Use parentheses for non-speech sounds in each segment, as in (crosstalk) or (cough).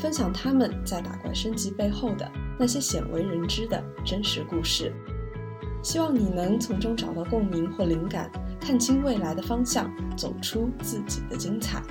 分享他们在打怪升级背后的那些鲜为人知的真实故事。希望你能从中找到共鸣或灵感，看清未来的方向，走出自己的精彩。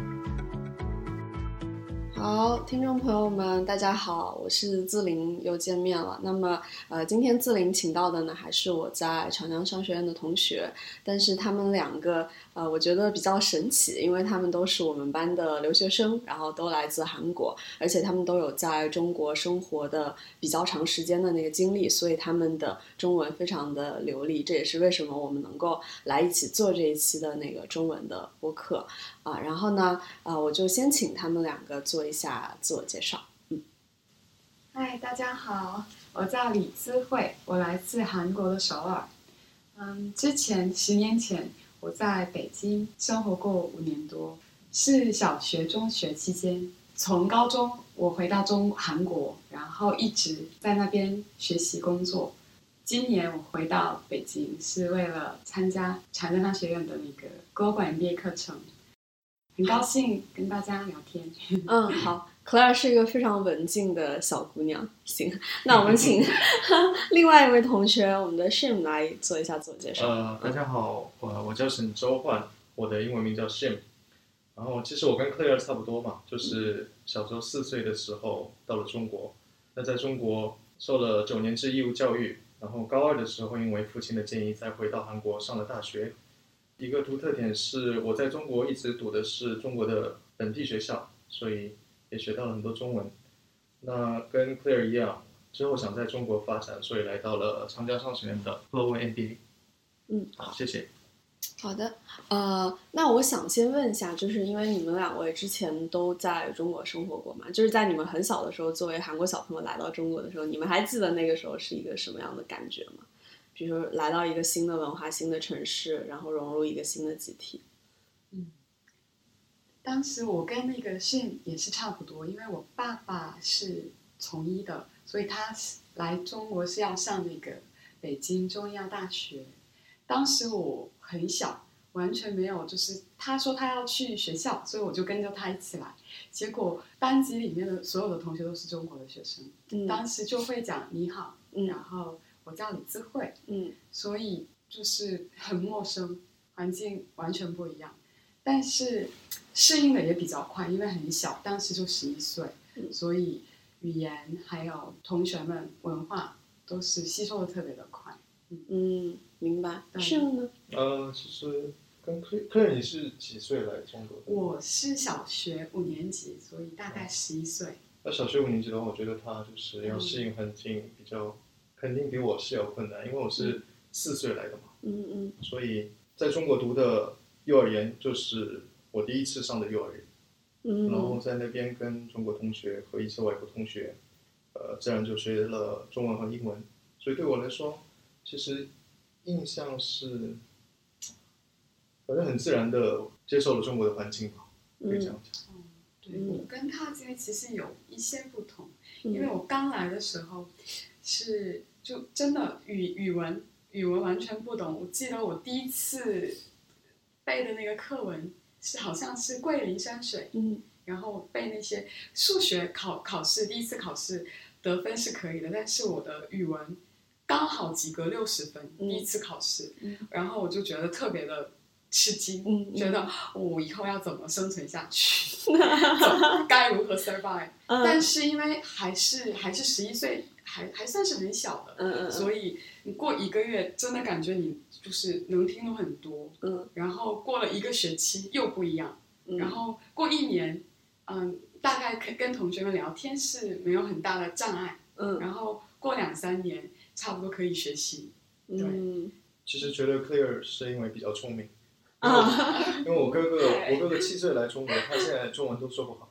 好，听众朋友们，大家好，我是自林，又见面了。那么，呃，今天自林请到的呢，还是我在长江商学院的同学，但是他们两个。呃，我觉得比较神奇，因为他们都是我们班的留学生，然后都来自韩国，而且他们都有在中国生活的比较长时间的那个经历，所以他们的中文非常的流利。这也是为什么我们能够来一起做这一期的那个中文的播客啊。然后呢，呃，我就先请他们两个做一下自我介绍。嗯，嗨，大家好，我叫李姿慧，我来自韩国的首尔。嗯，之前十年前。我在北京生活过五年多，是小学、中学期间。从高中我回到中韩国，然后一直在那边学习工作。今年我回到北京，是为了参加长江大学院的那个高管毕业课程。很高兴跟大家聊天。(laughs) 嗯，好。Claire 是一个非常文静的小姑娘。行，那我们请 (laughs) 另外一位同学，我们的 Shim 来做一下自我介绍。呃，大家好，我我叫沈周焕，我的英文名叫 Shim。然后其实我跟 Claire 差不多嘛，就是小时候四岁的时候到了中国，那在中国受了九年制义务教育，然后高二的时候因为父亲的建议再回到韩国上了大学。一个独特点是我在中国一直读的是中国的本地学校，所以。也学到了很多中文。那跟 Claire 一样，之后想在中国发展，所以来到了长江商学院的 Global MBA。嗯，好，谢谢。好的，呃，那我想先问一下，就是因为你们两位之前都在中国生活过嘛，就是在你们很小的时候，作为韩国小朋友来到中国的时候，你们还记得那个时候是一个什么样的感觉吗？比如说来到一个新的文化、新的城市，然后融入一个新的集体。嗯当时我跟那个信也是差不多，因为我爸爸是从医的，所以他来中国是要上那个北京中医药大学。当时我很小，完全没有，就是他说他要去学校，所以我就跟着他一起来。结果班级里面的所有的同学都是中国的学生，当时就会讲你好，然后我叫李智慧，嗯，所以就是很陌生，环境完全不一样。但是适应的也比较快，因为很小，当时就十一岁，所以语言还有同学们文化都是吸收的特别的快。嗯，明白。是呢？呃，其实跟客客人你是几岁来中国的？我是小学五年级，所以大概十一岁。那小学五年级的话，我觉得他就是要适应环境比较，肯定比我是有困难，因为我是四岁来的嘛。嗯嗯。所以在中国读的。幼儿园就是我第一次上的幼儿园，嗯，然后在那边跟中国同学和一些外国同学，呃，自然就学了中文和英文，所以对我来说，其实印象是，反正很自然的接受了中国的环境吧，可以这样讲。嗯，对我跟他这边其实有一些不同，因为我刚来的时候是就真的语语文语文完全不懂，我记得我第一次。背的那个课文是好像是桂林山水，嗯，然后背那些数学考考试第一次考试得分是可以的，但是我的语文刚好及格六十分，第一次考试，然后我就觉得特别的吃惊，觉得。我以后要怎么生存下去，(laughs) 该如何 survive？但是因为还是还是十一岁，还还算是很小的，嗯嗯，所以你过一个月真的感觉你。就是能听懂很多，嗯，然后过了一个学期又不一样，然后过一年，嗯，大概跟跟同学们聊天是没有很大的障碍，嗯，然后过两三年差不多可以学习，对。其实觉得 Clear 是因为比较聪明，啊，因为我哥哥我哥哥七岁来中国，他现在中文都说不好，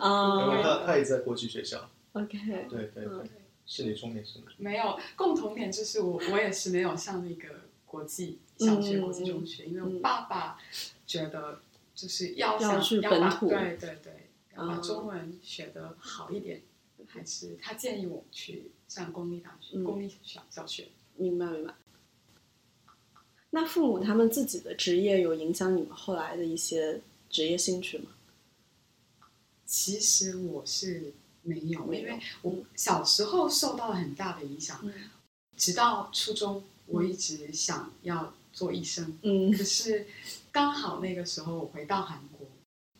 啊，因为他他也在国际学校，OK，对对嗯。对，是你重点是吗。没有共同点，就是我我也是没有上那个国际小学、嗯国际中学，因为嗯我爸爸觉得就是要要想去本土要把对对对，要把嗯中文学的好一点，还是他建议我去上公立大学、嗯公立小小学。明白明白。那父母他们自己的职业有影响你们后来的一些职业兴趣吗？其实我是没有，因为我小时候受到了很大的影响，嗯直到初中，我一直想要做医生。嗯可是刚好那个时候我回到韩国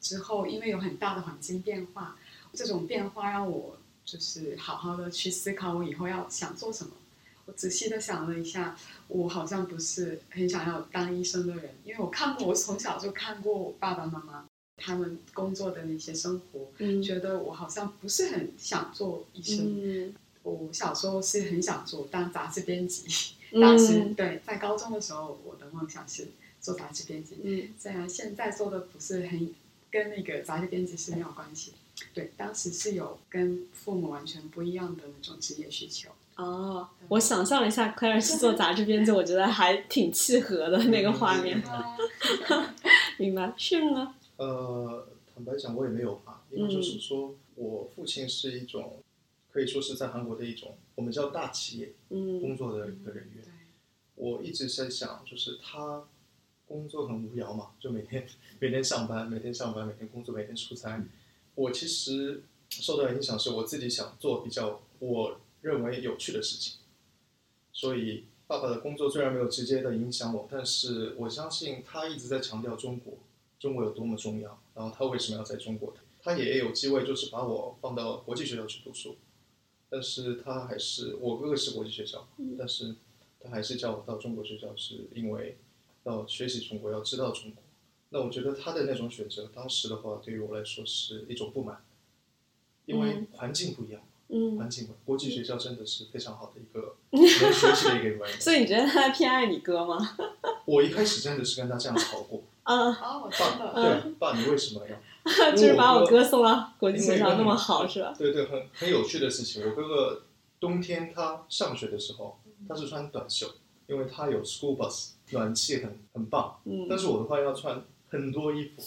之后，因为有很大的环境变化，这种变化让我就是好好的去思考我以后要想做什么。我仔细的想了一下，我好像不是很想要当医生的人，因为我看过，我从小就看过我爸爸妈妈他们工作的那些生活，嗯觉得我好像不是很想做医生。嗯我小时候是很想做当杂志编辑，嗯当时对在高中的时候，我的梦想是做杂志编辑。嗯虽然现在做的不是很跟那个杂志编辑是没有关系，对，当时是有跟父母完全不一样的那种职业需求。哦，我想象了一下，Claire 是做杂志编辑，我觉得还挺契合的那个画面。(laughs) 明白，是呢？呃，坦白讲，我也没有吧，因为就是说我父亲是一种，可以说是在韩国的一种我们叫大企业嗯工作的一个人员。对，我一直在想，就是他工作很无聊嘛，就每天 (laughs) 每天上班，每天上班，每天工作，每天出差。我其实受到的影响是我自己想做比较我认为有趣的事情，所以爸爸的工作虽然没有直接的影响我，但是我相信他一直在强调中国，中国有多么重要，然后他为什么要在中国，他也有机会就是把我放到国际学校去读书，但是他还是我哥哥是国际学校，但是他还是叫我到中国学校，是因为要学习中国，要知道中国。那我觉得他的那种选择，当时的话对于我来说是一种不满，因为嗯环境不一样，嗯，环境不一样国际学校真的是非常好的一个能 (laughs) 学习的一个地方。所以你觉得他偏爱你哥吗？(laughs) 我一开始真的是跟他这样吵过，啊，哦，真爸，的，对，爸，你为什么要？(laughs) 就是把我哥送到国际学校那么好，是吧？对对，很很有趣的事情。我哥哥冬天他上学的时候，他是穿短袖，因为他有 school bus，暖气很很棒。嗯但是我的话要穿很多衣服，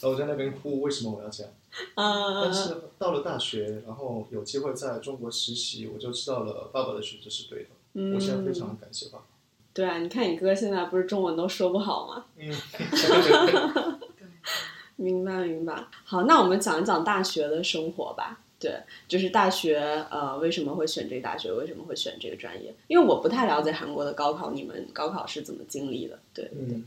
然后我在那边哭，为什么我要这样？啊但是到了大学，然后有机会在中国实习，我就知道了爸爸的选择是对的。嗯，我现在非常感谢爸爸。对啊，你看你哥现在不是中文都说不好吗？嗯，对，(laughs) 明白明白。好，那我们讲一讲大学的生活吧。对，就是大学，呃，为什么会选这个大学？为什么会选这个专业？因为我不太了解韩国的高考，你们高考是怎么经历的？对，嗯，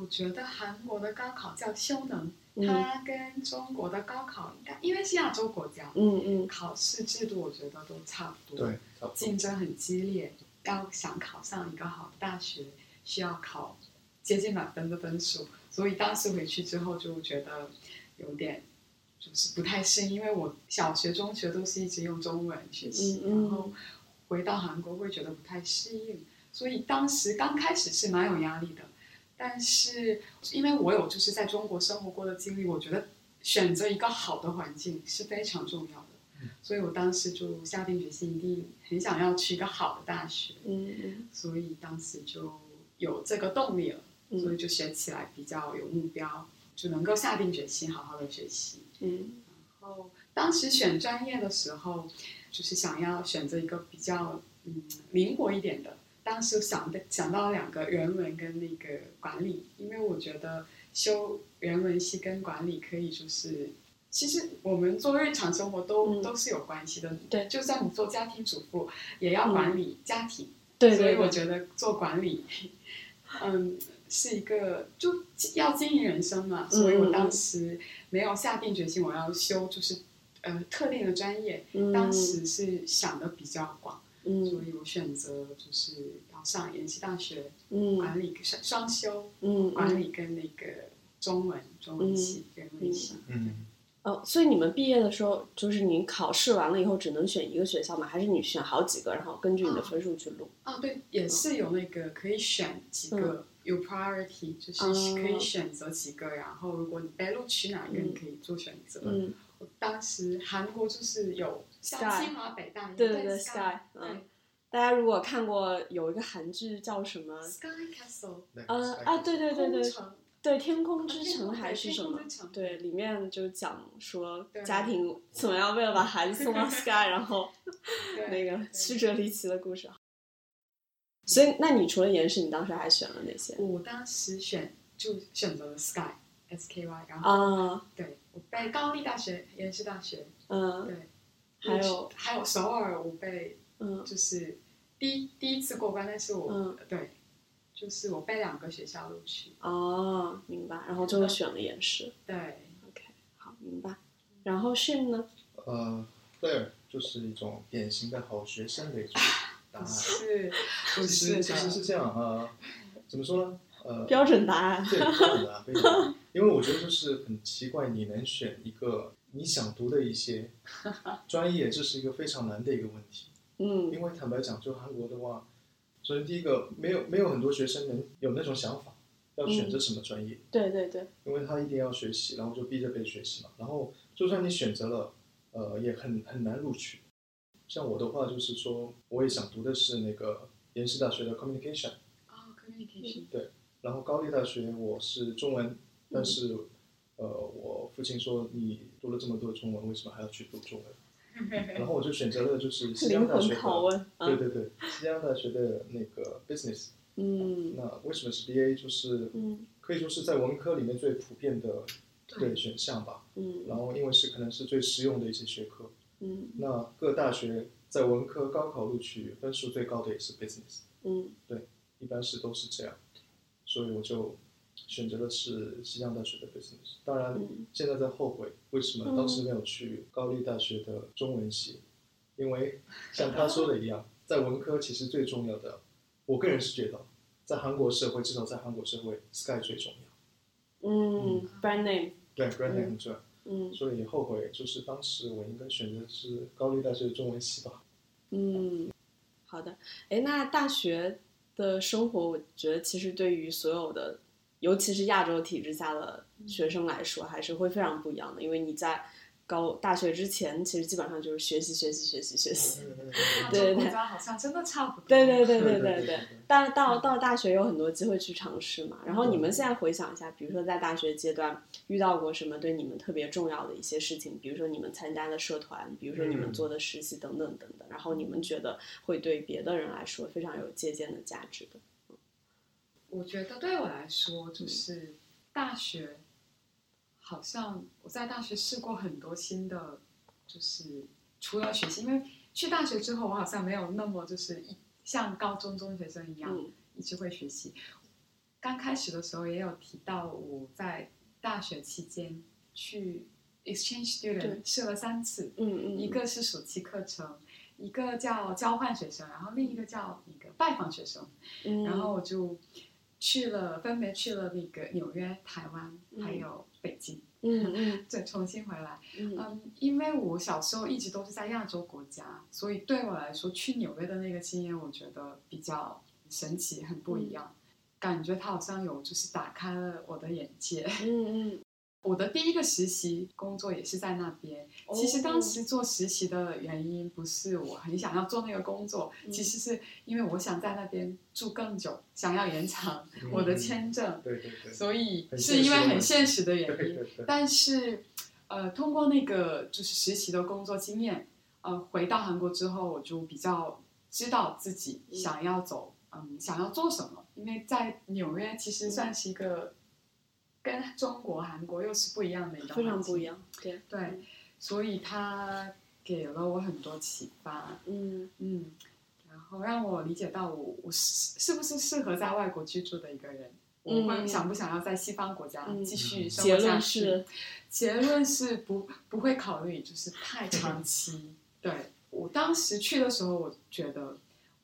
我觉得韩国的高考叫修能，嗯它跟中国的高考应该因为是亚洲国家，嗯嗯考试制度我觉得都差不多。对，差不多。竞争很激烈，要想考上一个好的大学，需要考接近满分的分数，所以当时回去之后就觉得有点就是不太适应，因为我小学、中学都是一直用中文学习，嗯嗯然后回到韩国会觉得不太适应，所以当时刚开始是蛮有压力的，但是因为我有就是在中国生活过的经历，我觉得选择一个好的环境是非常重要的。所以我当时就下定决心，一定很想要去一个好的大学，嗯嗯所以当时就有这个动力了，嗯所以就学起来比较有目标，就能够下定决心好好的学习。嗯然后当时选专业的时候，就是想要选择一个比较嗯灵活一点的。当时想的想到两个人文跟那个管理，因为我觉得修人文系跟管理可以就是。其实我们做日常生活都、嗯。都是有关系的，对。就算你做家庭主妇，也要管理家庭，对所以我觉得做管理，嗯，是一个就要经营人生嘛，所以我当时没有下定决心我要修就是呃特定的专业，嗯。当时是想的比较广，所嗯以我选择就是要上延吉大学嗯。管理双双修嗯嗯。管理跟那个中文中文系人文系，嗯，哦，所以你们毕业的时候，就是你考试完了以后只能选一个学校吗？还是你选好几个，然后根据你的分数去录？哦对，也是有那个可以选几个。有 priority，就是可以选择几个，然后如果你被录取哪一个，嗯你可以做选择。嗯我当时韩国就是有像清华北大，对对对对嗯大家如果看过有一个韩剧叫什么？Sky Castle，那个呃啊，对对对对对，天空之城还是什么？对，里面就讲说家庭怎么样为了把孩子送到 (laughs) Sky，然后那个曲折离奇的故事。所以，那你除了延世，你当时还选了哪些？我当时选就选择了 Sky S K Y，然后、啊，对我被高丽大学、延世大学，嗯对，还有还有首尔，我被嗯就是第一第一次过关，但是我、嗯对，就是我被两个学校录取，哦，明白。然后最后选了延世。对，OK，好，明白。然后 Shin 呢？呃，Claire 就是一种典型的好学生的一种答案。(laughs) 是不 (laughs) 其实是其实是这样呃，怎么说呢？呃，标准答案。对，标准答案非常。因为我觉得就是很奇怪，你能选一个你想读的一些专业，这是一个非常难的一个问题。嗯因为坦白讲，就韩国的话，首先第一个，没有没有很多学生能有那种想法，要选择什么专业，对对对，因为他一定要学习，然后就逼着被学习嘛。然后就算你选择了，呃，也很很难录取。像我的话，就是说，我也想读的是那个延世大学的 communication，哦，communication，对然后高丽大学我是中文，但是，呃，我父亲说你读了这么多中文，为什么还要去读中文？(laughs) 然后我就选择了就是西灵魂江大学的，对对对，西江大学的那个 business。嗯那为什么是 BA？就是嗯可以说是在文科里面最普遍的对对选项吧。嗯然后因为是可能是最实用的一些学科。嗯那各大学在文科高考录取分数最高的也是 business，嗯一般是都是这样，所以我就选择的是西江大学的 business。当然嗯现在在后悔为什么当时没有去高丽大学的中文系，因为像他说的一样，(laughs) 在文科其实最重要的，我个人是觉得，在韩国社会至少在韩国社会，sky 最重要，嗯，brand name。对 brand name 很重要。嗯所以后悔就是当时我应该选择是高丽大学的中文系吧。嗯，好的。哎，那大学的生活，我觉得其实对于所有的，尤其是亚洲体制下的学生来说，还是会非常不一样的，因为你在高大学之前，其实基本上就是学习、学习、学习、学习。对对对洲国家好像真的差不多，对对对对对对 (laughs) 对。但到到大学有很多机会去尝试嘛。然后你们现在回想一下，比如说在大学阶段遇到过什么对你们特别重要的一些事情，比如说你们参加的社团，比如说你们嗯做的实习等等等等，然后你们觉得会对别的人来说非常有借鉴的价值的。我觉得对我来说，就是大学，好像我在大学试过很多新的，就是除了学习，因为去大学之后，我好像没有那么就是一像高中中学生一样、嗯一直会学习。刚开始的时候也有提到，我在大学期间去 exchange student 试了三次，嗯嗯，一个是暑期课程，一个叫交换学生，然后另一个叫那个拜访学生。嗯，然后我就去了，分别去了那个纽约、台湾，嗯还有北京，嗯嗯 (laughs) 对重新回来。嗯嗯，因为我小时候一直都是在亚洲国家，所以对我来说，去纽约的那个经验，我觉得比较神奇，很不一样。感觉它好像有就是打开了我的眼界。嗯嗯，我的第一个实习工作也是在那边。哦其实当时做实习的原因不是我很想要做那个工作，嗯其实是因为我想在那边住更久，想要延长嗯我的签证，对对对，所以是因为很现现实的 (laughs) 原因。对对对，但是，呃，通过那个就是实习的工作经验，呃，回到韩国之后，我就比较知道自己想要走，嗯，想要做什么。因为在纽约其实算是一个跟中国、韩国又是不一样的一个非常环境不一。样。对，对，所以他给了我很多启发，嗯嗯，然后让我理解到我我是是不是适合在外国居住的一个人。我会嗯想不想要在西方国家嗯继续生活下去？论是，结论是不不会考虑，就是太长 (laughs) 期。对我当时去的时候，我觉得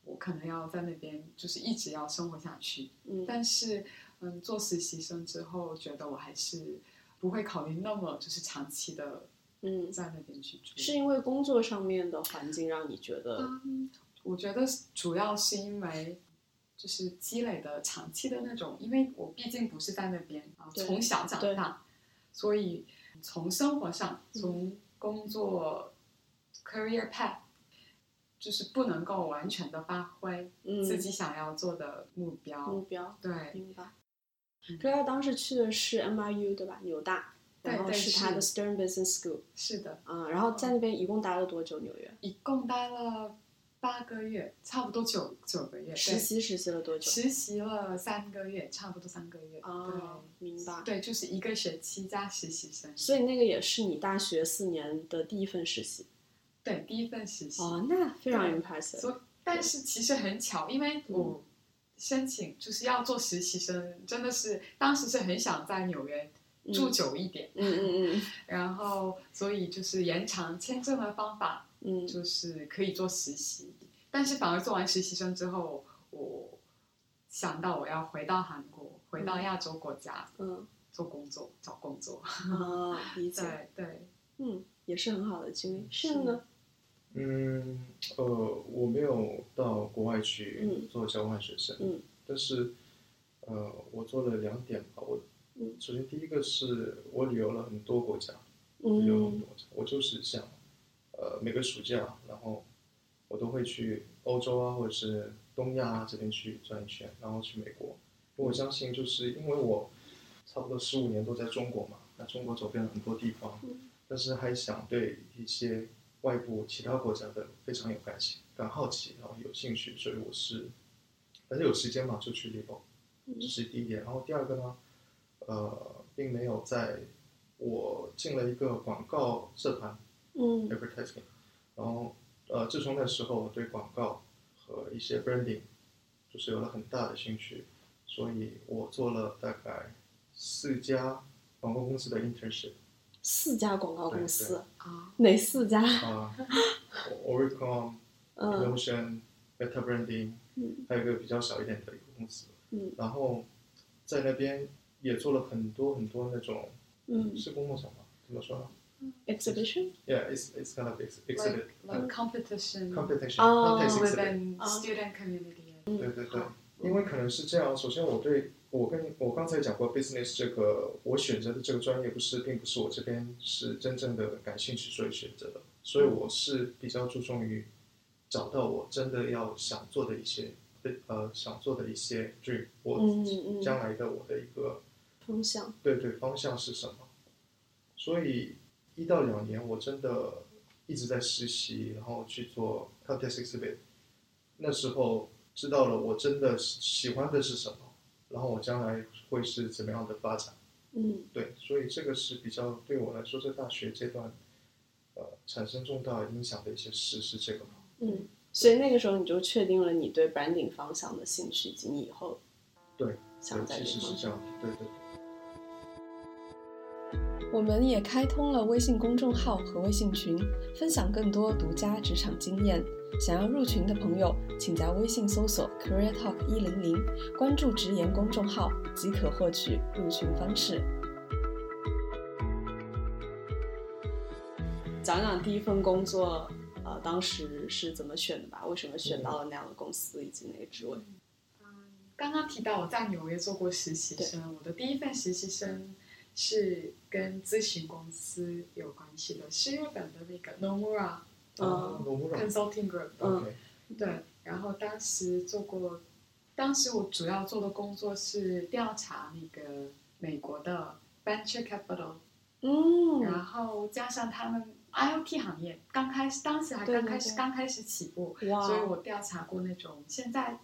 我可能要在那边就是一直要生活下去。嗯但是，嗯，做实习生之后，觉得我还是不会考虑那么就是长期的嗯，在那边去住。是因为工作上面的环境让你觉得，嗯，我觉得主要是因为就是积累的长期的那种，因为我毕竟不是在那边啊，从小长大，所以从生活上，嗯从工作 career path，就是不能够完全的发挥嗯，自己想要做的目标。目标，对明白嗯。对，他当时去的是 NYU 对吧？纽大，然后是他的 Stern Business School 是的，啊，然后在那边一共待了多久？纽约一共待了八个月，差不多九九个月。实习实习了多久？实习了三个月，差不多三个月。哦，明白。对，就是一个学期加实习生。所以那个也是你大学四年的第一份实习对，第一份实习。哦，那非常对 impressive。所以，但是其实很巧，因为我申请就是要做实习生，真的是当时是很想在纽约住久一点，嗯嗯嗯然后所以就是延长签证的方法，嗯就是可以做实习。但是反而做完实习生之后，我想到我要回到韩国，回到亚洲国家嗯做工作，找工作。啊，理 (laughs) 解。对对，嗯，也是很好的经历。是呢？嗯，呃，我没有到国外去嗯做交换学生，嗯但是，呃，我做了两点吧。我，嗯首先第一个是我旅游了很多国家，旅游很嗯多国家。我就是想，呃，每个暑假，然后我都会去欧洲啊，或者是东亚啊这边去转一圈，然后去美国。我相信，就是因为我差不多十五年都在中国嘛，那中国走遍了很多地方，嗯但是还想对一些外部其他国家的非常有感情、感好奇，然后有兴趣，所以我是，反正有时间嘛就去旅游，这是第一点。然后第二个呢，呃，并没有在我进了一个广告社团嗯 advertising，然后呃，自从那时候我对广告和一些 branding 就是有了很大的兴趣，所以我做了大概四家广告公司的 internship 四家广告公司，啊，哪四家？啊、Oricom、嗯 Notion、Meta Branding，嗯还有一个比较小一点的一个公司，嗯然后在那边也做了很多很多那种嗯是公共场吗？怎么说呢，exhibition。？Yeah, it's it's kind of ex exhibit like like competition competition, 哦 contest exhibit。within 啊 student community。对对对，因为可能是这样。首先，我对我跟我刚才讲过 business 这个，我选择的这个专业不是，并不是我这边是真正的感兴趣所以选择的，所以我是比较注重于找到我真的要想做的一些呃想做的一些 dream，我将来的我的一个方向。对对方向是什么。所以一到两年，我真的一直在实习，然后去做 contest exhibit。那时候知道了我真的是喜欢的是什么，然后我将来会是怎么样的发展。嗯对，所以这个是比较对我来说，在大学阶段，呃，产生重大影响的一些事是这个吗。嗯，所以那个时候你就确定了你对 branding 方向的兴趣，以及你以后对，想在对，其实这方向。是这样的，对对对。我们也开通了微信公众号和微信群，分享更多独家职场经验。想要入群的朋友，请在微信搜索 “Career Talk 一零零”，关注直言公众号即可获取入群方式。讲讲第一份工作，呃，当时是怎么选的吧？为什么选到了那样的公司以及那个职位？刚刚提到我在纽约做过实习生，我的第一份实习生是跟咨询公司有关系的，是日本的那个 Nomura 嗯 Consulting Group。嗯。对，然后当时做过，当时我主要做的工作是调查那个美国的 venture capital，、嗯。然后加上他们 IoT 行业刚开始，当时还刚开始刚开始起步，哇所以我调查过那种现在，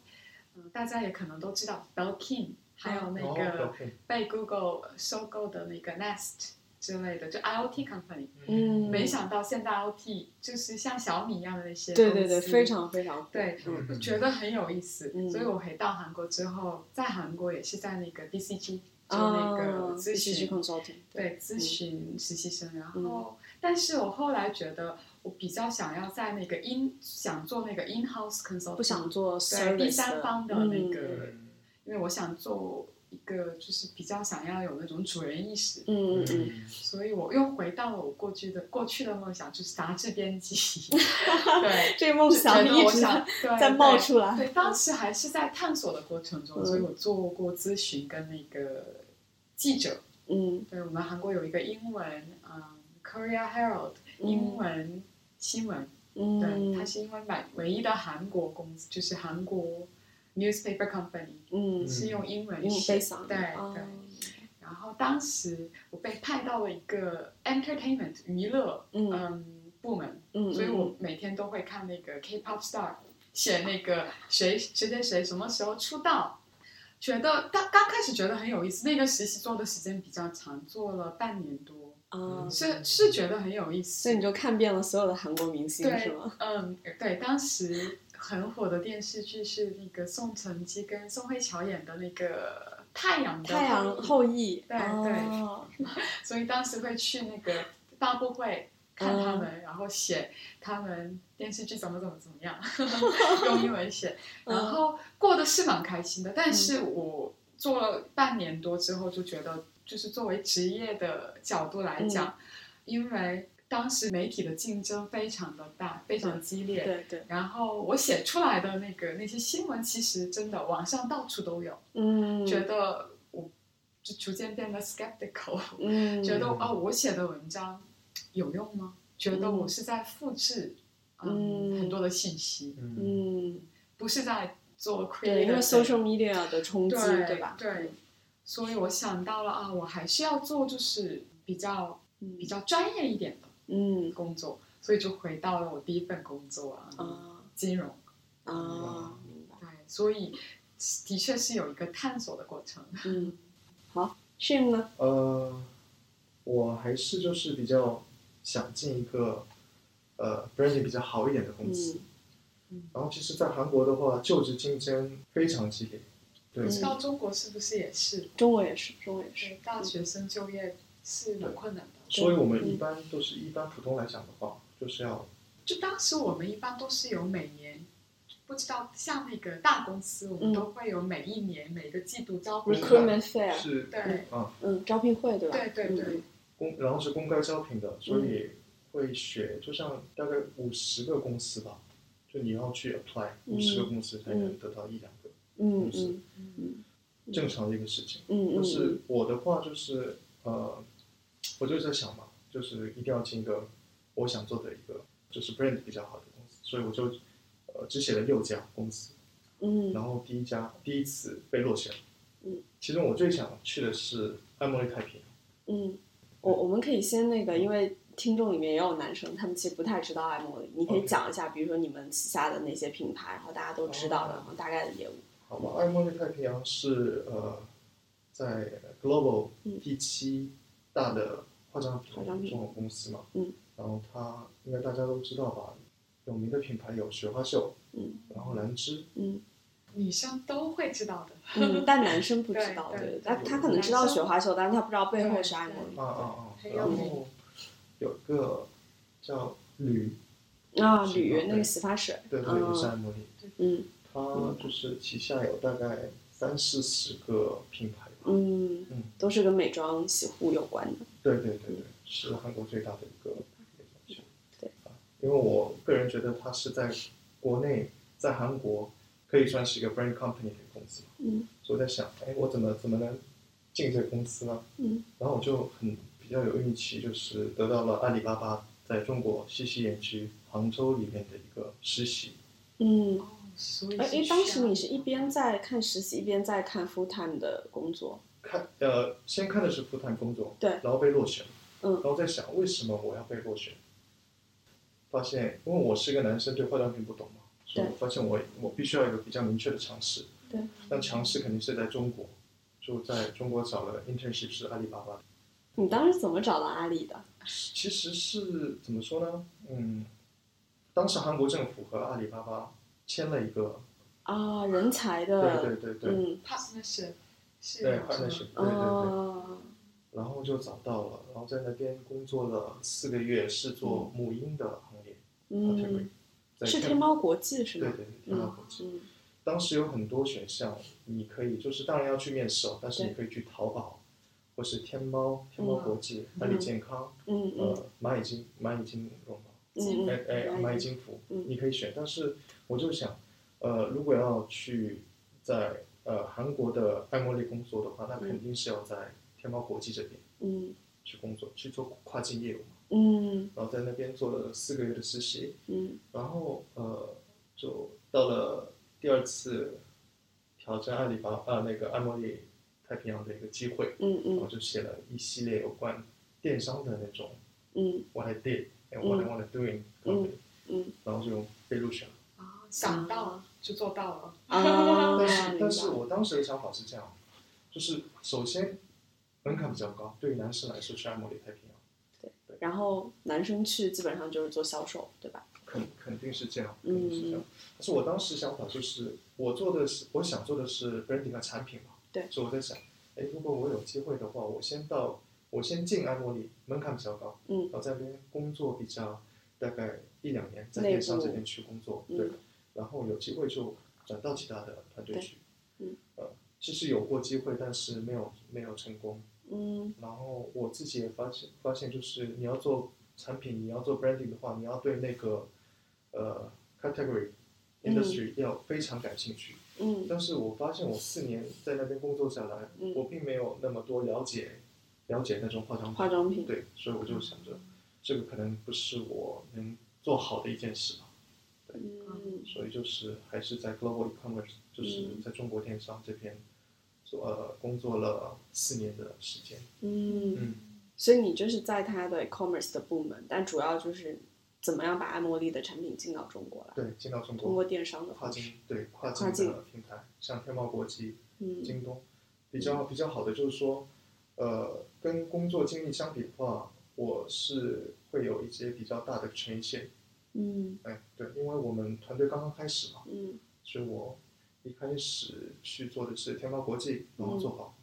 嗯、大家也可能都知道 Belkin，还有那哦个被 Google 收购的那个 Nest 之类的，就 IoT company。嗯，没想到现在 IoT 就是像小米一样的那些对对对，非常非常火。对觉得很有意思，嗯。所以我回到韩国之后，在韩国也是在那个 DCG 做啊那个咨询 consulting，对咨询实习生，然后，但是我后来觉得我比较想要在那个 in 想做那个 in house consulting，不想做对第三方的那嗯个，嗯。因为我想做一个就是比较想要有那种主人意识，嗯嗯嗯，所以我又回到了我过去的过去的梦想，就是杂志编辑，(laughs) 对。(laughs) 这个梦想一直在冒对出来。对，当时还是在探索的过程中，嗯所以我做过咨询跟那个记者。嗯。对我们韩国有一个英文，嗯，Korea Herald，英文新闻，对，嗯它是因为唯唯一的韩国公司，就是韩国 newspaper company 嗯，是用英文写对哦对。然后当时我被派到了一个 entertainment 娱乐嗯嗯部门，嗯，所以我每天都会看那个 K-pop star 写那个谁谁谁谁什么时候出道，觉得刚刚开始觉得很有意思。那个实习做的时间比较长，做了半年多，啊，是是觉得很有意思。所以你就看遍了所有的韩国明星是对吗？，嗯，对，当时很火的电视剧是那个宋承基跟宋慧乔演的那个《太阳的太阳后裔对，对。哦 (laughs) 所以当时会去那个发布会看他们，然后写他们电视剧怎么怎么怎么样，(laughs) 用英文写，然后过得是蛮开心的。但是我做了半年多之后，就觉得就是作为职业的角度来讲，因为当时媒体的竞争非常的大，非常激烈。对对，然后我写出来的那个那些新闻，其实真的网上到处都有，嗯，觉得我就逐渐变得 skeptical，嗯，(laughs) 觉得哦，我写的文章有用吗？觉得我是在复制嗯很多的信息，嗯。嗯，不是在做 creative 对，因为 social media 的冲击，对吧？对，所以我想到了啊，我还是要做就是比较嗯。比较专业一点的嗯工作，所以就回到了我第一份工作啊，啊金融。啊，明白。对，所以的确是有一个探索的过程。嗯，好，Shim 呢？呃，我还是就是比较想进一个呃 branding 比较好一点的公司。嗯然后其实，在韩国的话，就职竞争非常激烈。对，嗯不知道中国是不是也是？中国也是，中国也是，，大学生就业是蛮困难的。所以我们一般都是一般普通来讲的话，就是要就当时我们一般都是有每年，不知道像那个大公司，我们嗯。都会有每一年每个季度招聘。recruitment fair，是对。嗯。嗯，招聘会对吧？对对对，公，然后是公开招聘的，所以会选，就像大概五十个公司吧，就你要去 apply 嗯。五十个公司才能得到一两个，嗯公司嗯嗯正常的一个事情。嗯嗯，就是我的话就是呃，我就在想嘛，就是一定要进一个我想做的一个就是 brand 比较好的公司，所以我就呃只写了六家公司，嗯。然后第一家第一次被落选，嗯，其中我最想去的是爱茉莉太平洋，嗯，我我们可以先那个，因为听众里面也有男生，他们其实不太知道爱茉莉，你可以讲一下，比如说你们旗下的那些品牌，然后大家都知道的，哦。然后大概的业务。好吧，爱茉莉太平洋是呃在 Global 嗯。第七大的化妆品化妆品中国公司嘛，嗯，然后它应该大家都知道吧，有名的品牌有雪花秀，嗯然后兰芝，嗯。女生都会知道的。嗯，但男生不知道，(laughs) 对他他可能知道雪花秀，但是他不知道背后是爱茉莉啊啊啊，然后有一个叫铝，啊，是铝那个洗发水，对对，也是爱嗯茉莉，嗯。它就是旗下有大概三四十个品牌吧，嗯嗯，都是跟美妆洗护有关的。对对对对，是韩国最大的一个一个东西。对啊，因为我个人觉得它是在国内，在韩国可以算是一个 brand company 的公司，嗯所以我在想，哎，我怎么怎么能进这个公司呢？嗯然后我就很比较有运气，就是得到了阿里巴巴在中国西溪园区杭州里面的一个实习。嗯，哦，所以哎哎，是需当时你是一边在看实习，一边在看 full time 的工作。看呃，先看的是 full time 工作，对然后被落选，嗯然后在想为什么我要被落选，发现因为我是一个男生，对化妆品不懂嘛，所以对我发现我我必须要有一个比较明确的尝试，对，那尝试肯定是在中国，就在中国找了 internship 是阿里巴巴的，你当时怎么找到阿里的？其实是怎么说呢？嗯，当时韩国政府和阿里巴巴签了一个，啊，人才的，对对对对，嗯，partnership 是对有什么 partnership，对对对。哦，然后就找到了，然后在那边工作了四个月，是做母婴的行业，嗯，在是天猫国际是吗？对对对，天猫国际。嗯当时有很多选项，你可以就是当然要去面试哦，但是你可以去淘宝，或是天猫、天猫国际、阿里健康、嗯嗯呃蚂蚁金、蚂蚁金融哎哎嗯，蚂蚁金服嗯，你可以选。但是我就想，呃，如果要去在呃韩国的爱茉莉工作的话，那肯定是要在天猫国际这边嗯。去工作，去做跨境业务嘛。嗯。然后在那边做了四个月的实习，嗯。然后呃，就到了第二次挑战阿里巴巴啊那个爱茉莉太平洋的一个机会，嗯嗯。然后就写了一系列有关电商的那种嗯。what I did and what I want to do in company，、嗯。然后就被录取了。啊，想到就做到了。啊，(laughs) 但是但是我当时的想法是这样，就是首先门槛比较高，对于男生来说去安莫利太平洋，对然后男生去基本上就是做销售，对吧？肯肯定是这样，嗯肯定是这样。但是我当时想法就是，我做的是我想做的是 branding 的产品嘛，对。所以我在想，哎，如果我有机会的话，我先到我先进安莫利，门槛比较高，嗯。然后在那边工作比较大概一两年，在内部。电商这边去工作，嗯。对，然后有机会就转到其他的团队去，嗯，呃，其实有过机会，但是没有没有成功。嗯然后我自己也发现发现，就是你要做产品，你要做 branding 的话，你要对那个呃 category 嗯 industry 要非常感兴趣。嗯但是我发现我四年在那边工作下来，嗯我并没有那么多了解了解那种化妆品。化妆品对，所以我就想着，这个可能不是我能做好的一件事吧。嗯所以就是还是在 global e-commerce，就是嗯在中国电商这边做呃工作了四年的时间。嗯，嗯。所以你就是在他的 e-commerce 的部门，但主要就是怎么样把爱茉莉的产品进到中国来，对，进到中国通过电商的跨。境对跨境的平台，像天猫国际、嗯京东，比较比较好的就是说，呃，跟工作经历相比的话，我是会有一些比较大的权限。嗯哎，对，因为我们团队刚刚开始嘛，嗯所以我一开始去做的是天猫国际，然后做好，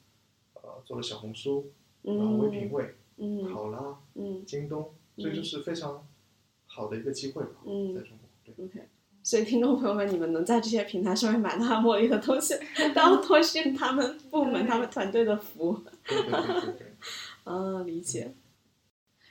呃，做了小红书，然后唯品嗯会、嗯考拉、嗯京东，所以就是非常好的一个机会吧，嗯在中国。对。OK，所以听众朋友们，你们能在这些平台上面买到茉莉的东西，都要多谢他们部门、他们团队的服务。对对对对对。(laughs) 啊，理解。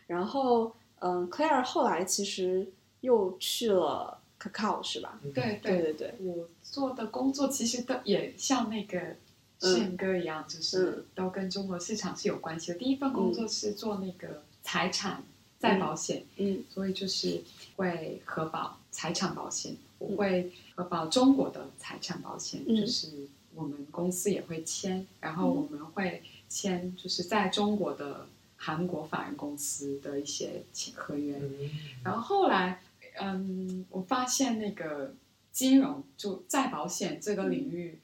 然后，嗯，Claire 后来其实又去了 Kakao 是吧？嗯。对对。对对，我做的工作其实都也像那个宪哥一样，就是都跟中国市场是有关系的。第一份工作是做那个财产再保险，嗯。所以就是会核保财产保险，我会核保中国的财产保险，嗯。就是我们公司也会签，然后我们会签就是在中国的韩国法人公司的一些签合约。嗯。然后后来，嗯，我发现那个金融就再保险这个领域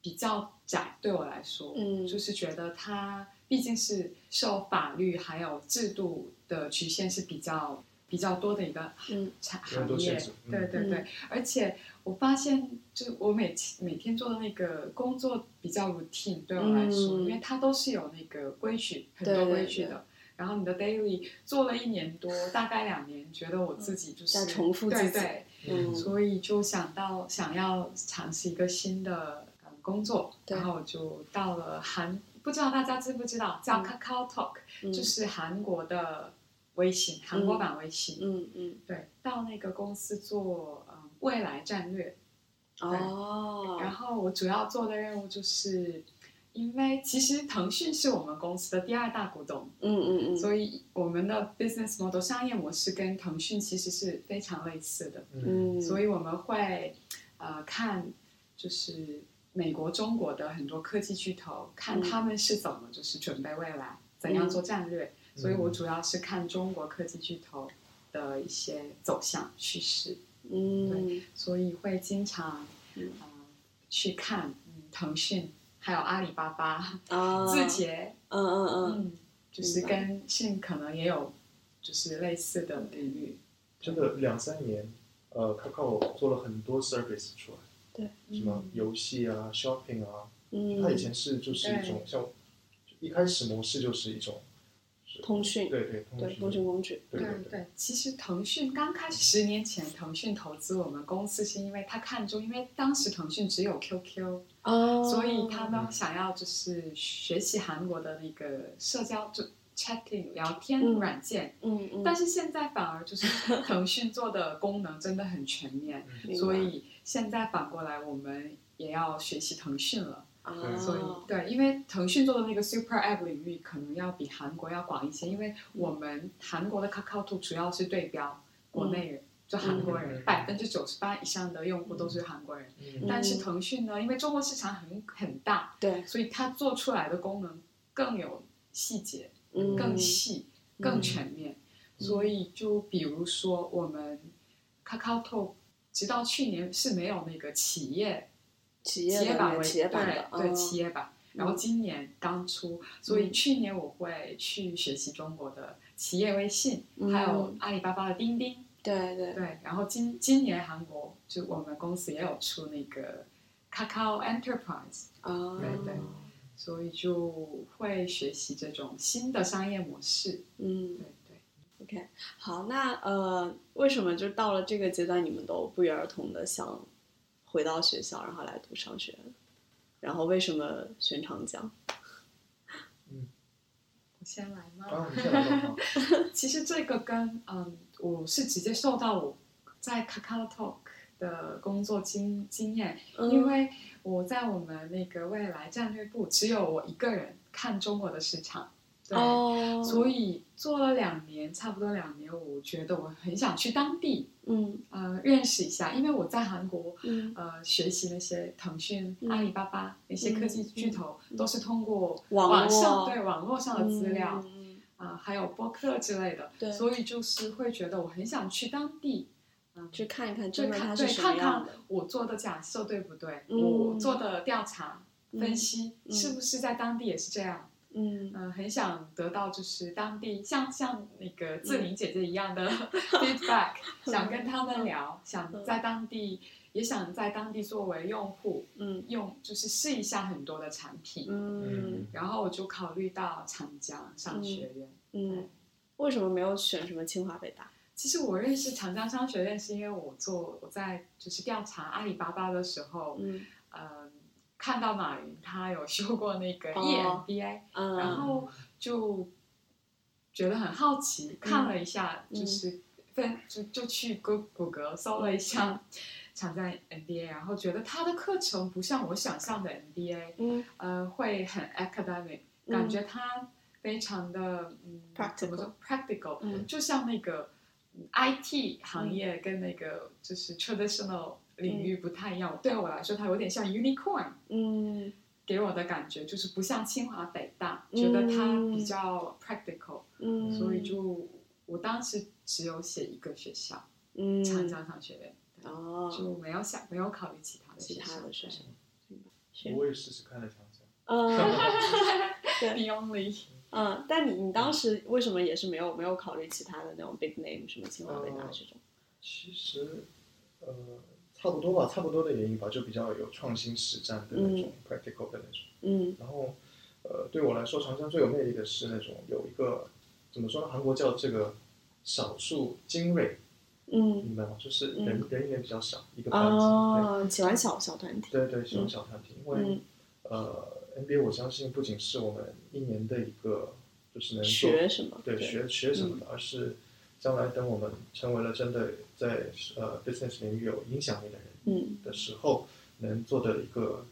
比较窄，对我来说，嗯。就是觉得它毕竟是受法律还有制度的局限是比较比较多的一个嗯。产有很多行业，嗯。对对对，而且我发现，就是我每每天做的那个工作比较 routine，对我来说，嗯。因为它都是有那个规矩，很多对对对规矩的。然后你的 daily 做了一年多，大概两年，觉得我自己就是在重复自己对对，嗯所以就想到想要尝试一个新的呃工作，然后我就到了韩，不知道大家知不知道叫嗯 Kakao Talk，、嗯就是韩国的微信，韩国版微信。嗯嗯对，到那个公司做嗯未来战略，哦，然后我主要做的任务就是，因为其实腾讯是我们公司的第二大股东，嗯嗯嗯，所以我们的 business model 商业模式跟腾讯其实是非常类似的，嗯。嗯，所以我们会呃看就是美国、中国的很多科技巨头，看嗯。他们是怎么就是准备未来，怎样做战略，所以我嗯。主要是看中国科技巨头的一些走向趋势。嗯。所以会经常，嗯。呃，去看嗯腾讯还有阿里巴巴、啊，字节，嗯嗯嗯嗯，就是跟信可能也有就是类似的领域。真的两三年，呃，Kakao 做了很多 service 出来，对，什么游戏啊、shopping 啊，嗯，它以前是就是一种像，一开始模式就是一种，通讯对对通对讯通讯工具，对对对对，其实腾讯刚开始十年前，腾讯投资我们公司是因为他看中，因为当时腾讯只有 QQ，哦，所以他们想要就是学习韩国的那个社交就 chatting 聊天嗯。软件。嗯嗯，但是现在反而就是腾 (laughs) 讯做的功能真的很全面，所以现在反过来我们也要学习腾讯了。啊，所以。对，因为腾讯做的那个 Super App 领域可能要比韩国要广一些，因为我们韩国的 KakaoTalk 主要是对标国内人，就韩国人，嗯。百分之九十八以上的用户都是韩国人。嗯。但是腾讯呢，因为中国市场很很大，对，所以它做出来的功能更有细节、嗯。更细、更全面。所以就比如说我们 KakaoTalk，直到去年是没有那个企业企业版为企业版的，对对嗯。企业版。然后今年刚出，所以去年我会去学习中国的企业微信，嗯。还有阿里巴巴的钉钉，对对对。然后今今年韩国就我们公司也有出那个 Kakao Enterprise，啊，对对所以就会学习这种新的商业模式。嗯对对。，OK，好，那呃，为什么就到了这个阶段，你们都不约而同的想回到学校，然后来读商学？然后为什么选长江？我先来吗？啊，你先来吧。(laughs) 其实这个跟嗯，我是直接受到我在 Kakao Talk 的工作经经验，嗯因为我在我们那个未来战略部只有我一个人看中国的市场，对，哦，所以做了两年，差不多两年，我觉得我很想去当地嗯呃认识一下，因为我在韩国。嗯呃，学习那些腾讯、嗯阿里巴巴那些科技巨头，嗯都是通过网网络上对网络上的资料，嗯啊、还有播客之类的，对所以就是会觉得我很想去当地，嗯，去看一看就真的它看是什么对看看。我做的假设对不对，嗯我做的调查嗯分析、嗯是不是在当地也是这样，嗯嗯、很想得到就是当地像像那个志嗯玲姐姐一样的 (laughs) feedback，、想跟他们聊，想在当地。也想在当地作为用户嗯用，就是试一下很多的产品，嗯然后我就考虑到长江商学院。嗯，为什么没有选什么清华北大？其实我认识长江商学院是因为我做我在就是调查阿里巴巴的时候，嗯嗯，看到马云他有修过那个 E 哦 EMBA，、嗯，然后就觉得很好奇，看了一下，嗯。就是分就就去谷谷歌搜了一下抢占 MBA，然后觉得他的课程不像我想象的 MBA，嗯。呃，会很 academic，嗯。感觉他非常的嗯 Practical 怎么说 practical，、嗯。就像那个嗯 IT 行业跟那个就是 traditional 领域不太一样。对我来说，它有点像 unicorn，嗯。给我的感觉就是不像清华北大，嗯。觉得它比较 practical，、嗯，所以就我当时只有写一个学校，嗯。长江商学院，哦，就没有想没有考虑其他的其他的学学校，是我也试试看了长江。嗯。(laughs) 对。The only 嗯，但你你当时为什么也是没有没有考虑其他的那种 big name 什么清华北大这种？其实，呃，差不多吧，差不多的原因吧，就比较有创新实战的那种、practical 的那种。嗯然后，呃，对我来说，长江最有魅力的是那种有一个怎么说呢？韩国叫这个少数精锐，嗯明白吗？就是嗯人、人员比较少，一个班级。哦，喜欢小小团体，对对对，喜欢小团体，因为、嗯呃，NBA 我相信不仅是我们一年的一个就是能学什么？对学学什么的，而是将来等我们成为了真的在呃 business 领域有影响力的人嗯的时候，能做的一个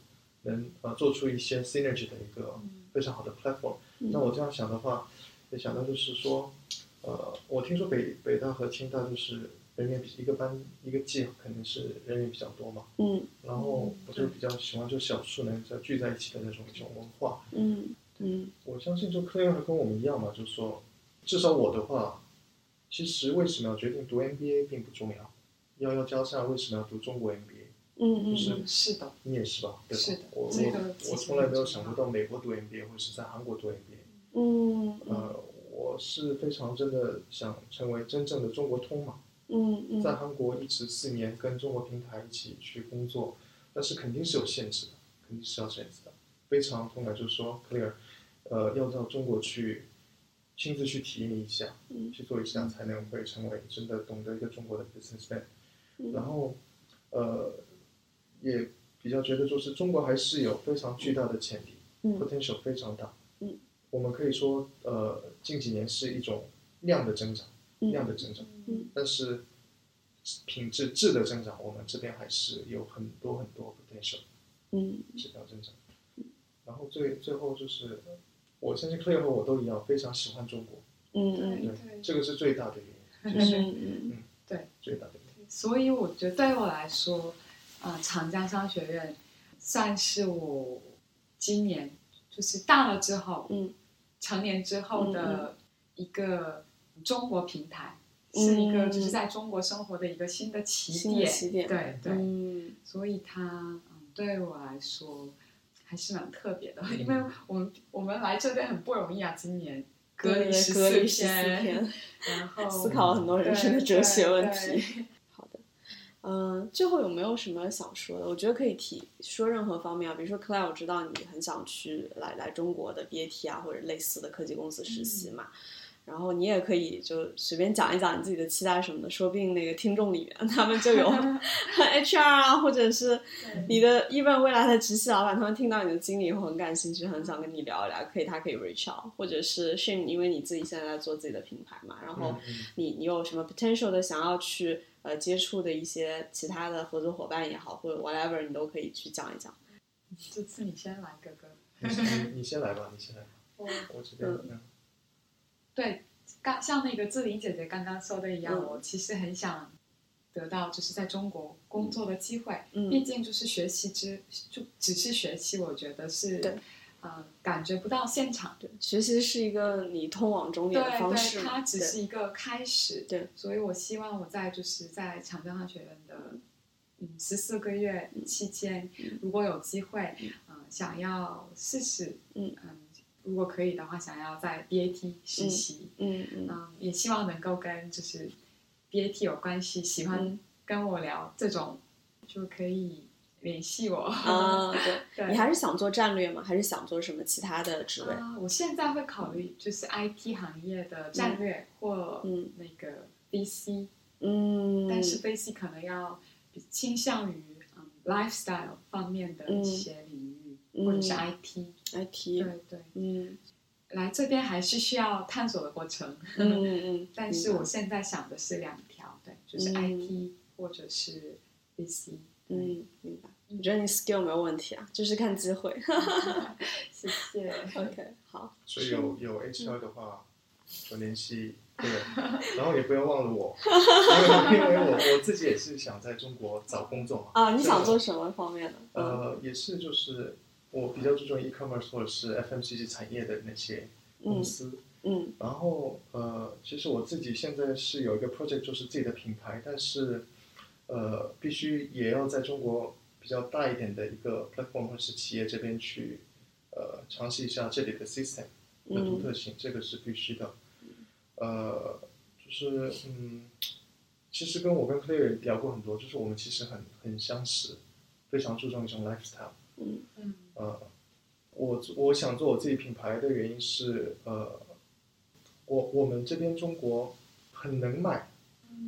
能呃做出一些 synergy 的一个非常好的 platform。嗯那我这样想的话，也想到就是说，呃，我听说北北大和清大就是人员比一个班一个季肯定是人员比较多嘛，嗯然后我就比较喜欢就小数能在聚在一起的那种一种文化。嗯嗯我相信就科研会跟我们一样嘛，就是说，至少我的话，其实为什么要决定读 MBA 并不重要，要要加上为什么要读中国 MBA，嗯就是嗯是的，你也是吧？对吧？是的我这个我我从来没有想过到美国读 MBA 或者是在韩国读 MBA。嗯呃，我是非常真的想成为真正的中国通嘛，嗯嗯在韩国一直四年跟中国平台一起去工作，但是肯定是有限制的，肯定是要限制的。非常痛感就是说，clear，呃，要到中国去亲自去体验一下，嗯。去做一下，才能会成为真的懂得一个中国的 businessman。嗯。然后，呃，也比较觉得就是中国还是有非常巨大的潜力、嗯。p o t e n t i a l 非常大。嗯，我们可以说，呃，近几年是一种量的增长，嗯。量的增长，嗯。但是品质质的增长，我们这边还是有很多很多 potential 嗯。增长。然后最最后就是，我相信 Claire 和我都一样，非常喜欢中国，嗯对嗯。对这个是最大的原因，嗯就是嗯最大的原因。所以我觉得对我来说，呃，长江商学院算是我今年就是大了之后，嗯成年之后嗯的一个中国平台，嗯是一个就是在中国生活的一个新的起新的点。起点对对，嗯。所以它嗯对我来说还是蛮特别的，因为我们我们来这边很不容易啊，今年隔离对十四天，(laughs) 然后思考了很多人生的哲学问题。(laughs) 好的，嗯，最后有没有什么想说的？我觉得可以提说任何方面啊，比如说 Claire，我知道你很想去来来中国的 BAT 啊或者类似的科技公司实习嘛。然后你也可以就随便讲一讲你自己的期待什么的，说不定那个听众里面他们就有 (laughs) HR 啊，或者是你的 even 未来的直系老板，他们听到你的经历以后很感兴趣，很想跟你聊一聊，可以他可以 reach out，或者是 Shin，因为你自己现在在做自己的品牌嘛，然后你你有什么 potential 的想要去呃接触的一些其他的合作伙伴也好，或者 whatever，你都可以去讲一讲。这次你先来，哥哥。你先你先来吧，你先来吧，(laughs) 我我这边嗯对，刚像那个志玲姐姐刚刚说的一样，嗯。我其实很想得到就是在中国工作的机会，嗯。毕竟就是学习之就只是学习，我觉得是对。呃感觉不到现场。对，学习是一个你通往终点的方式嘛，它只是一个开始。对，所以我希望我在就是在长江大学院的嗯十四个月期间，如果有机会，呃，想要试试，嗯。嗯如果可以的话，想要在 BAT 实习，嗯嗯嗯，也希望能够跟就是 BAT 有关系，喜欢嗯。跟我聊这种，就可以联系我。啊，(laughs) 对，对。你还是想做战略吗？还是想做什么其他的职位？啊，我现在会考虑就是 IT 行业的战略、或嗯那个 VC，、嗯，但是 VC 可能要倾向于嗯 lifestyle 方面的一些领域，嗯或者是 IT。IT，对对，嗯来这边还是需要探索的过程。嗯嗯 (laughs) 嗯，但是我现在想的是两条，对，就是嗯 IT、或者是 BC，。嗯明白。我觉得你 skill 没有问题啊，就是看机会。(laughs) 谢谢。(laughs) OK，好，所以有有 HR 的话，有联系对，然后也不要忘了我，因为因为我我自己也是想在中国找工作嘛。啊，你想做什么方面的？嗯呃，也是就是我比较注重 e-commerce 或者是 FMCG 产业的那些公司。嗯然后呃，其实我自己现在是有一个 project，就是自己的品牌，但是呃，必须也要在中国比较大一点的一个 platform 或是企业这边去呃尝试一下这里的 system 的独嗯特性，这个是必须的。呃，就是嗯，其实跟我跟 Claire 聊过很多，就是我们其实很很相识，非常注重一种 lifestyle。嗯嗯呃，我我想做我自己品牌的原因是，呃，我我们这边中国很能买，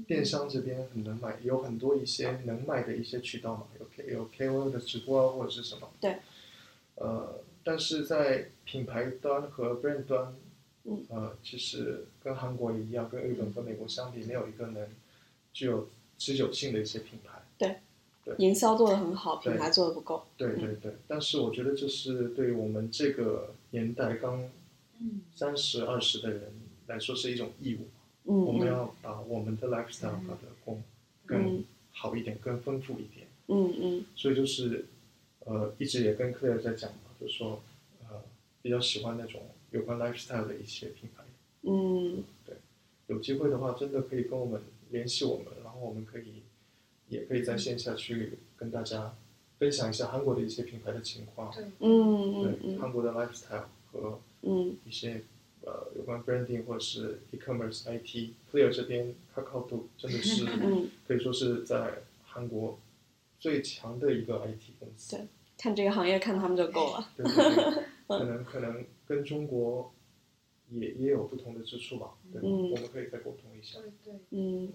电商这边很能买，有很多一些能卖的一些渠道嘛，有 K 有 KOL 的直播啊或者是什么。对。呃，但是在品牌端和 brand 端，嗯呃，其实跟韩国也一样，跟日本、跟美国相比，没有一个能具有持久性的一些品牌。营销做的很好，品牌做的不够。对对对，但是我觉得这是对于我们这个年代刚嗯。三十二十的人来说是一种义务。嗯，我们嗯要把我们的 lifestyle 搞得更嗯。更好一点，更丰富一点。嗯嗯。所以就是呃，一直也跟 Claire 在讲嘛，就是说呃，比较喜欢那种有关 lifestyle 的一些品牌。嗯。对。有机会的话，真的可以跟我们联系我们，然后我们可以也可以在线下去跟大家分享一下韩国的一些品牌的情况。对，嗯对嗯韩国的 lifestyle 和嗯一些呃有关 branding 或者是 e-commerce IT，Clear 这边可靠度真的是 (laughs) 嗯，可以说是在韩国最强的一个 IT 公司。对看这个行业看他们就够了。对 (laughs) 对对，(laughs) 可能可能跟中国也也有不同的之处吧。对，嗯我们可以再沟通一下。对对。嗯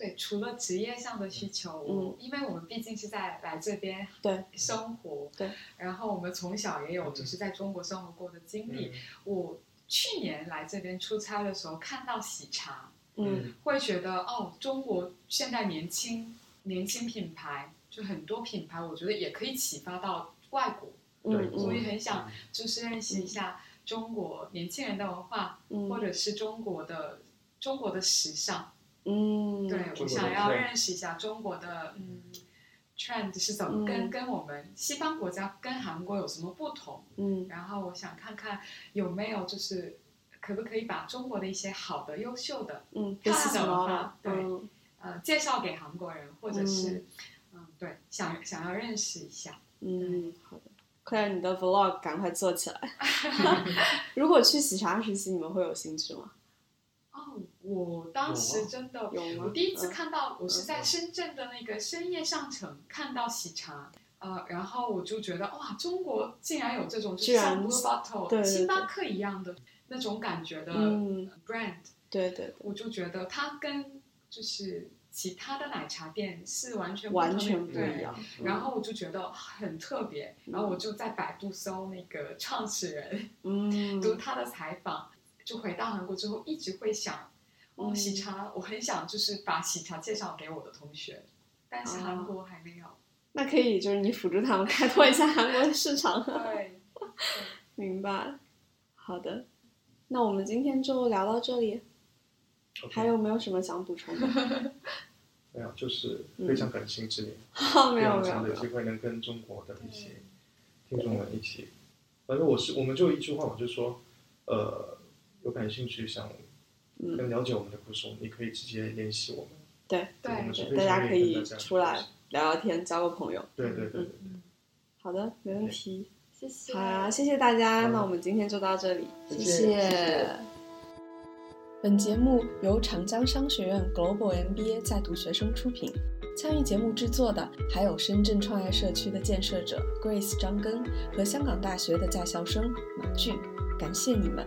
对，除了职业上的需求，嗯。因为我们毕竟是在来这边对。生活，对，然后我们从小也有就是在中国生活过的经历。嗯。我去年来这边出差的时候，看到喜茶，嗯。会觉得哦，中国现在年轻年轻品牌就很多品牌，我觉得也可以启发到外国。对嗯。所以嗯很想就是认识一下中国年轻人的文化，或嗯者是中国的中国的时尚。嗯，对我想要认识一下中国的嗯 trend 是怎么嗯跟、跟我们西方国家跟韩国有什么不同，嗯然后我想看看有没有就是可不可以把中国的一些好的、优秀的嗯漂，this 亮的文 Laura，化，对，嗯呃，介绍给韩国人，或者是嗯对，想想要认识一下。嗯，好的。Claire，你的 vlog 赶快做起来。(laughs) 如果去喜茶实习，你们会有兴趣吗？哦，我当时真的，我第一次嗯看到，我是在嗯深圳的那个深夜上城看到喜茶，呃，然后我就觉得哇，中国竟然有这种就像 Blue Bottle、星巴克一样的那种感觉的嗯。brand，、对对对，我就觉得它跟就是其他的奶茶店是完全完全不一样。然后我就觉得很特别，然后我就在百度搜那个创始人，嗯，读他的采访，就回到韩国之后一直会想，哦，嗯喜茶，我很想就是把喜茶介绍给我的同学，但是哦韩国还没有。那可以就是你辅助他们开拓一下韩国的市场。对，(laughs) 明白。好的，那我们今天就聊到这里。还有没有什么想补充的？(laughs) 没有，就是非常感性之年，(laughs) 好，没非有没有没有常长的机。会能跟中国的一些听众们一起。反正我是，我们就一句话我，就是说，呃，有感兴趣想嗯，更了解我们的故事，你可以直接联系我们。对对对，大家可以出来聊聊天，交个朋友。对对对对，嗯，好的，没问题。谢谢。好啊，谢谢大家。那我们今天就到这里，谢谢谢谢谢本节目由长江商学院 Global MBA 在读学生出品，参与节目制作的还有深圳创业社区的建设者 Grace 张根和香港大学的在校生马俊，感谢你们。